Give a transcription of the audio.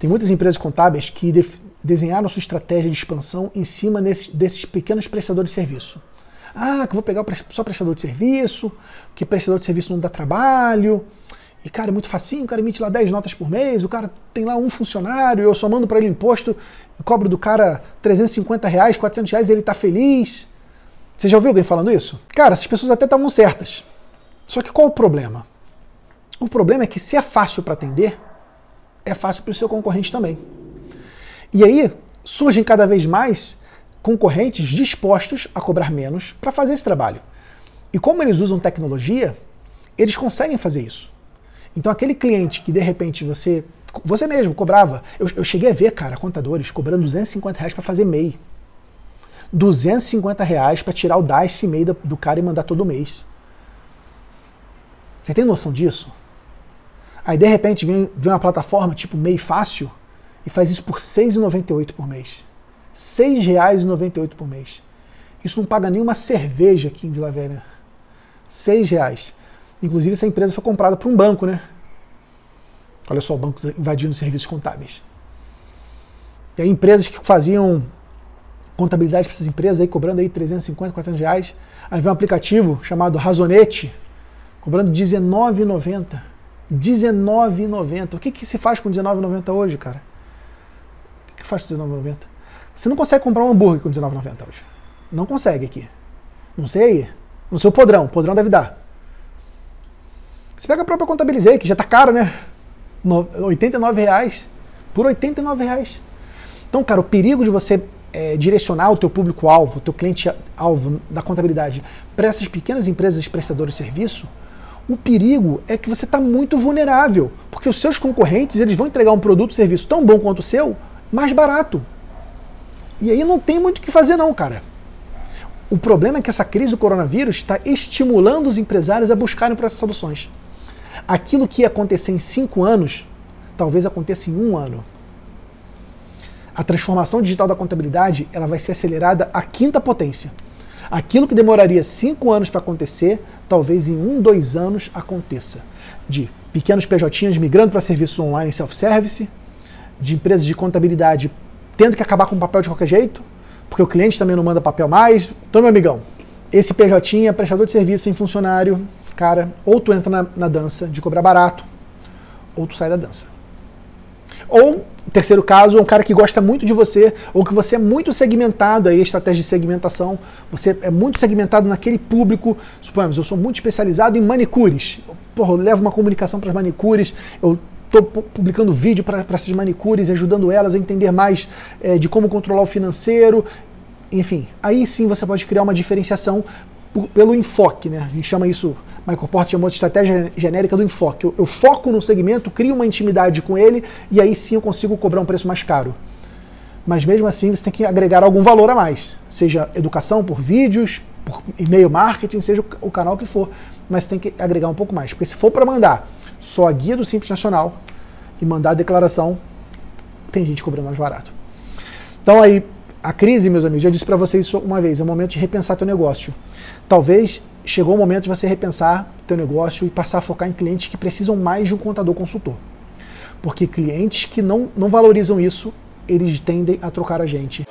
Tem muitas empresas contábeis que desenharam sua estratégia de expansão em cima nesse, desses pequenos prestadores de serviço. Ah, que eu vou pegar só prestador de serviço, que prestador de serviço não dá trabalho. E, cara, é muito facinho, o cara emite lá 10 notas por mês, o cara tem lá um funcionário, eu só mando para ele imposto, cobro do cara 350 reais, 400 reais ele tá feliz. Você já ouviu alguém falando isso? Cara, essas pessoas até estavam certas. Só que qual o problema? O problema é que se é fácil para atender, é fácil para o seu concorrente também. E aí surgem cada vez mais concorrentes dispostos a cobrar menos para fazer esse trabalho. E como eles usam tecnologia, eles conseguem fazer isso. Então aquele cliente que de repente você você mesmo cobrava, eu, eu cheguei a ver, cara, contadores cobrando 250 reais para fazer MEI. 250 reais para tirar o DAS MEI do, do cara e mandar todo mês. Você tem noção disso? Aí de repente vem, vem uma plataforma tipo MEI Fácil e faz isso por R$ 6,98 por mês. R$ 6,98 por mês. Isso não paga nenhuma cerveja aqui em Vila Velha. R$ 6,00. Inclusive essa empresa foi comprada por um banco, né? Olha só, bancos invadindo serviços contábeis. E aí empresas que faziam contabilidade para essas empresas aí cobrando aí 350, 400 reais. Aí vem um aplicativo chamado Razonete, cobrando R$19,90. R$19,90. O que, que se faz com R$19,90 hoje, cara? O que, que faz com R$19,90? Você não consegue comprar um hambúrguer com R$19,90 hoje. Não consegue aqui. Não sei aí. Não sei o podrão. Podrão deve dar. Você pega a própria Contabilizei, que já está caro, né? 89 reais. Por 89 reais. Então, cara, o perigo de você é, direcionar o teu público-alvo, o teu cliente-alvo da contabilidade para essas pequenas empresas prestadoras de serviço, o perigo é que você está muito vulnerável, porque os seus concorrentes eles vão entregar um produto, serviço tão bom quanto o seu, mais barato. E aí não tem muito o que fazer não, cara. O problema é que essa crise do coronavírus está estimulando os empresários a buscarem por essas soluções. Aquilo que ia acontecer em cinco anos, talvez aconteça em um ano. A transformação digital da contabilidade ela vai ser acelerada à quinta potência. Aquilo que demoraria cinco anos para acontecer, talvez em um, dois anos aconteça. De pequenos PJs migrando para serviços online self-service, de empresas de contabilidade tendo que acabar com o papel de qualquer jeito, porque o cliente também não manda papel mais. Então, meu amigão, esse PJ é prestador de serviço sem funcionário, cara, ou tu entra na, na dança de cobrar barato, ou tu sai da dança. Ou, terceiro caso, é um cara que gosta muito de você, ou que você é muito segmentado aí, estratégia de segmentação, você é muito segmentado naquele público. Suponhamos, eu sou muito especializado em manicures. Porra, eu levo uma comunicação para as manicures, eu estou publicando vídeo para essas manicures, ajudando elas a entender mais é, de como controlar o financeiro. Enfim, aí sim você pode criar uma diferenciação por, pelo enfoque, né? A gente chama isso Michael Porter chamou de estratégia genérica do enfoque. Eu, eu, foco no segmento, crio uma intimidade com ele e aí sim eu consigo cobrar um preço mais caro. Mas mesmo assim você tem que agregar algum valor a mais, seja educação por vídeos, por e-mail marketing, seja o, o canal que for, mas tem que agregar um pouco mais, porque se for para mandar só a guia do Simples Nacional e mandar a declaração, tem gente cobrando mais barato. Então aí a crise, meus amigos, já disse para vocês isso uma vez, é o momento de repensar teu negócio. Talvez chegou o momento de você repensar teu negócio e passar a focar em clientes que precisam mais de um contador consultor. Porque clientes que não, não valorizam isso, eles tendem a trocar a gente.